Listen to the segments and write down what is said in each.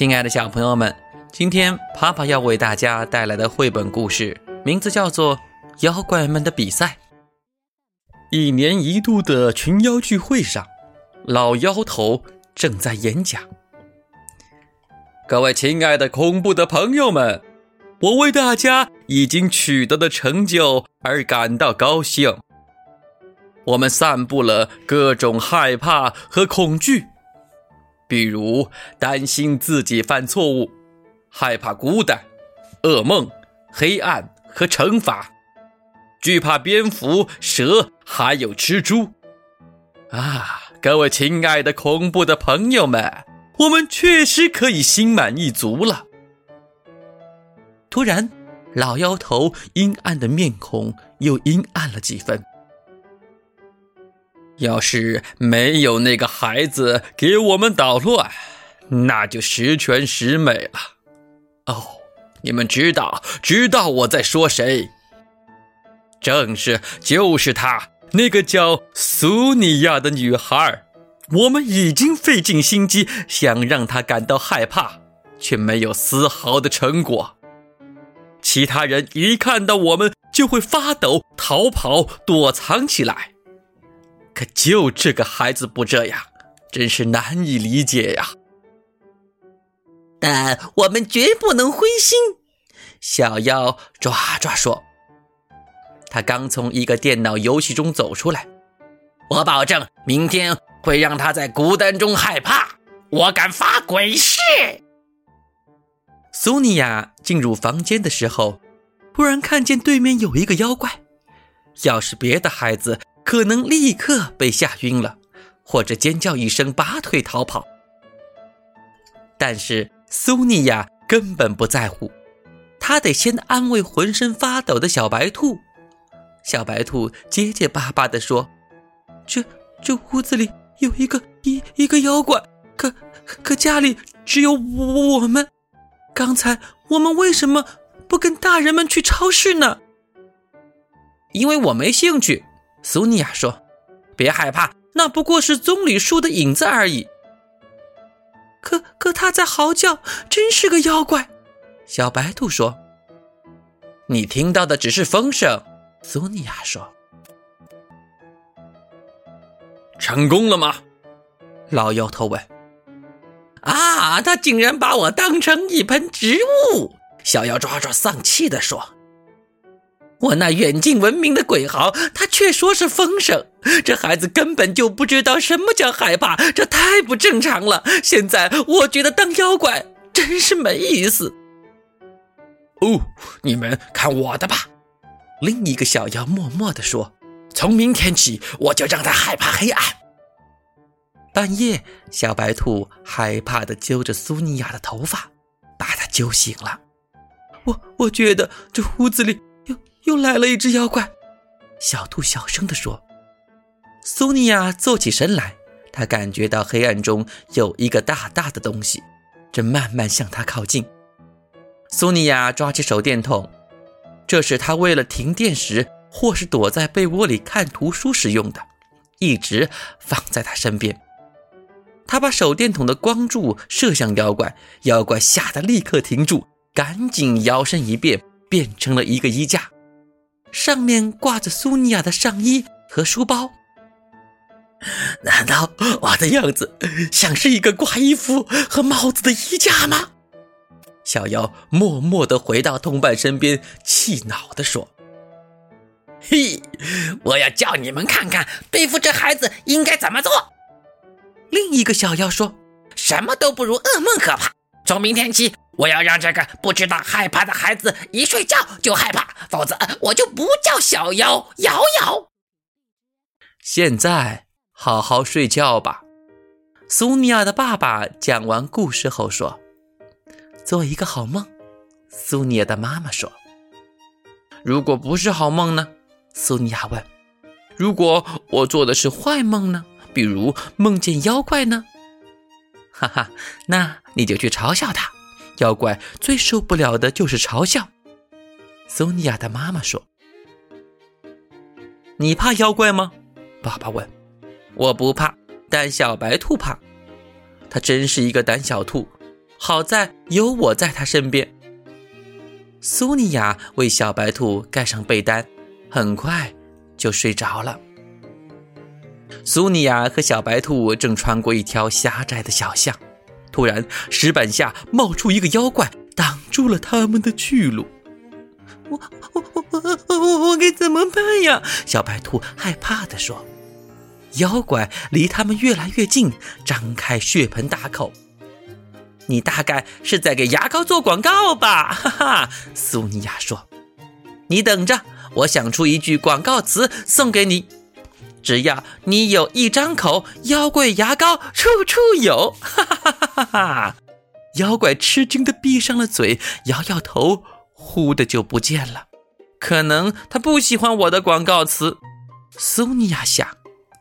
亲爱的小朋友们，今天爸爸要为大家带来的绘本故事名字叫做《妖怪们的比赛》。一年一度的群妖聚会上，老妖头正在演讲。各位亲爱的恐怖的朋友们，我为大家已经取得的成就而感到高兴。我们散布了各种害怕和恐惧。比如担心自己犯错误，害怕孤单、噩梦、黑暗和惩罚，惧怕蝙蝠、蛇还有蜘蛛。啊，各位亲爱的恐怖的朋友们，我们确实可以心满意足了。突然，老妖头阴暗的面孔又阴暗了几分。要是没有那个孩子给我们捣乱，那就十全十美了。哦，你们知道知道我在说谁？正是，就是她，那个叫苏尼亚的女孩。我们已经费尽心机想让她感到害怕，却没有丝毫的成果。其他人一看到我们就会发抖、逃跑、躲藏起来。可就这个孩子不这样，真是难以理解呀！但我们绝不能灰心。小妖抓抓说：“他刚从一个电脑游戏中走出来，我保证明天会让他在孤单中害怕。我敢发鬼誓。”苏尼亚进入房间的时候，突然看见对面有一个妖怪。要是别的孩子，可能立刻被吓晕了，或者尖叫一声拔腿逃跑。但是苏尼亚根本不在乎，她得先安慰浑身发抖的小白兔。小白兔结结巴巴地说：“这这屋子里有一个一一个妖怪，可可家里只有我们。刚才我们为什么不跟大人们去超市呢？因为我没兴趣。”苏尼亚说：“别害怕，那不过是棕榈树的影子而已。”可可他在嚎叫，真是个妖怪。小白兔说：“你听到的只是风声。”苏尼亚说：“成功了吗？”老妖头问。“啊，他竟然把我当成一盆植物！”小妖抓抓丧气地说。我那远近闻名的鬼嚎，他却说是风声。这孩子根本就不知道什么叫害怕，这太不正常了。现在我觉得当妖怪真是没意思。哦，你们看我的吧！另一个小妖默默地说：“从明天起，我就让他害怕黑暗。”半夜，小白兔害怕地揪着苏尼亚的头发，把她揪醒了。我我觉得这屋子里……又来了一只妖怪，小兔小声地说。苏尼亚坐起身来，她感觉到黑暗中有一个大大的东西，正慢慢向她靠近。苏尼亚抓起手电筒，这是她为了停电时或是躲在被窝里看图书时用的，一直放在她身边。她把手电筒的光柱射向妖怪，妖怪吓得立刻停住，赶紧摇身一变，变成了一个衣架。上面挂着苏尼亚的上衣和书包。难道我的样子像是一个挂衣服和帽子的衣架吗？小妖默默的回到同伴身边，气恼的说：“嘿，我要叫你们看看对付这孩子应该怎么做。”另一个小妖说：“什么都不如噩梦可怕。从明天起。”我要让这个不知道害怕的孩子一睡觉就害怕，否则我就不叫小妖瑶瑶。现在好好睡觉吧。苏尼亚的爸爸讲完故事后说：“做一个好梦。”苏尼亚的妈妈说：“如果不是好梦呢？”苏尼亚问：“如果我做的是坏梦呢？比如梦见妖怪呢？”哈哈，那你就去嘲笑他。妖怪最受不了的就是嘲笑。苏尼亚的妈妈说：“你怕妖怪吗？”爸爸问。“我不怕，但小白兔怕。它真是一个胆小兔。好在有我在他身边。苏尼亚为小白兔盖上被单，很快就睡着了。苏尼亚和小白兔正穿过一条狭窄的小巷，突然石板下冒出一个妖怪，挡住了他们的去路。我我我我我我该怎么办呀？小白兔害怕地说。妖怪离他们越来越近，张开血盆大口。你大概是在给牙膏做广告吧？哈哈，苏尼亚说。你等着，我想出一句广告词送给你。只要你有一张口，妖怪牙膏处处有。哈哈哈哈哈哈！妖怪吃惊的闭上了嘴，摇摇头，忽的就不见了。可能他不喜欢我的广告词。苏尼亚想，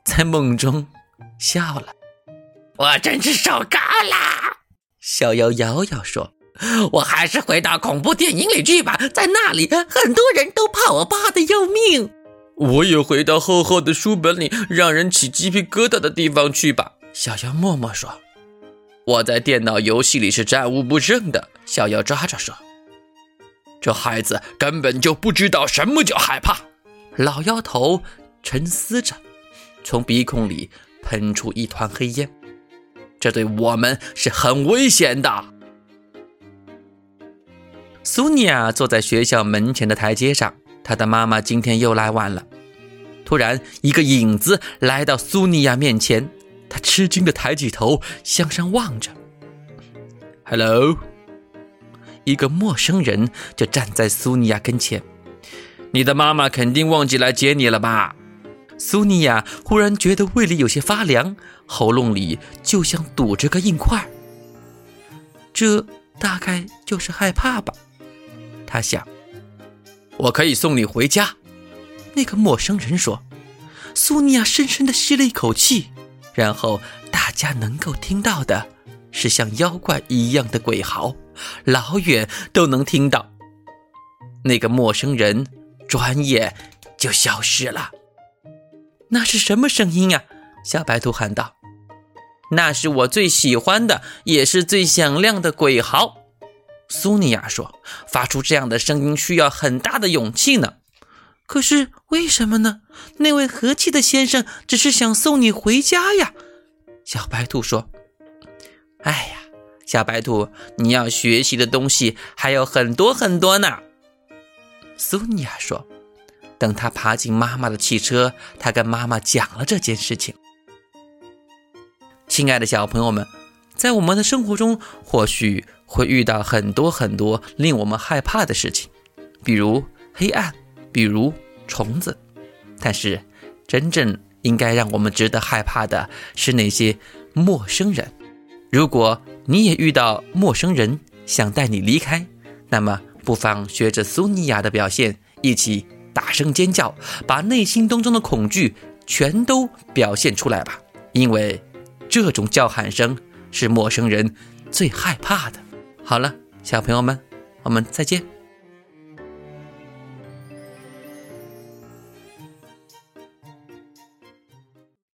在梦中笑了。我真是受够了。小妖摇摇说：“我还是回到恐怖电影里去吧，在那里很多人都怕我怕的要命。”我也回到厚厚的书本里让人起鸡皮疙瘩的地方去吧。”小妖默默说。“我在电脑游戏里是战无不胜的。”小妖抓抓说。“这孩子根本就不知道什么叫害怕。”老妖头沉思着，从鼻孔里喷出一团黑烟。这对我们是很危险的。苏尼亚坐在学校门前的台阶上，她的妈妈今天又来晚了。突然，一个影子来到苏尼亚面前，她吃惊的抬起头向上望着。“Hello！” 一个陌生人就站在苏尼亚跟前。“你的妈妈肯定忘记来接你了吧？”苏尼亚忽然觉得胃里有些发凉，喉咙里就像堵着个硬块。这大概就是害怕吧，他想。我可以送你回家，那个陌生人说。苏尼亚深深地吸了一口气，然后大家能够听到的是像妖怪一样的鬼嚎，老远都能听到。那个陌生人转眼就消失了。那是什么声音呀？小白兔喊道：“那是我最喜欢的，也是最响亮的鬼嚎。”苏尼亚说：“发出这样的声音需要很大的勇气呢。”可是为什么呢？那位和气的先生只是想送你回家呀。”小白兔说：“哎呀，小白兔，你要学习的东西还有很多很多呢。”苏尼亚说。等他爬进妈妈的汽车，他跟妈妈讲了这件事情。亲爱的小朋友们，在我们的生活中，或许会遇到很多很多令我们害怕的事情，比如黑暗，比如虫子。但是，真正应该让我们值得害怕的是那些陌生人。如果你也遇到陌生人想带你离开，那么不妨学着苏尼亚的表现，一起。大声尖叫，把内心当中的恐惧全都表现出来吧，因为这种叫喊声是陌生人最害怕的。好了，小朋友们，我们再见。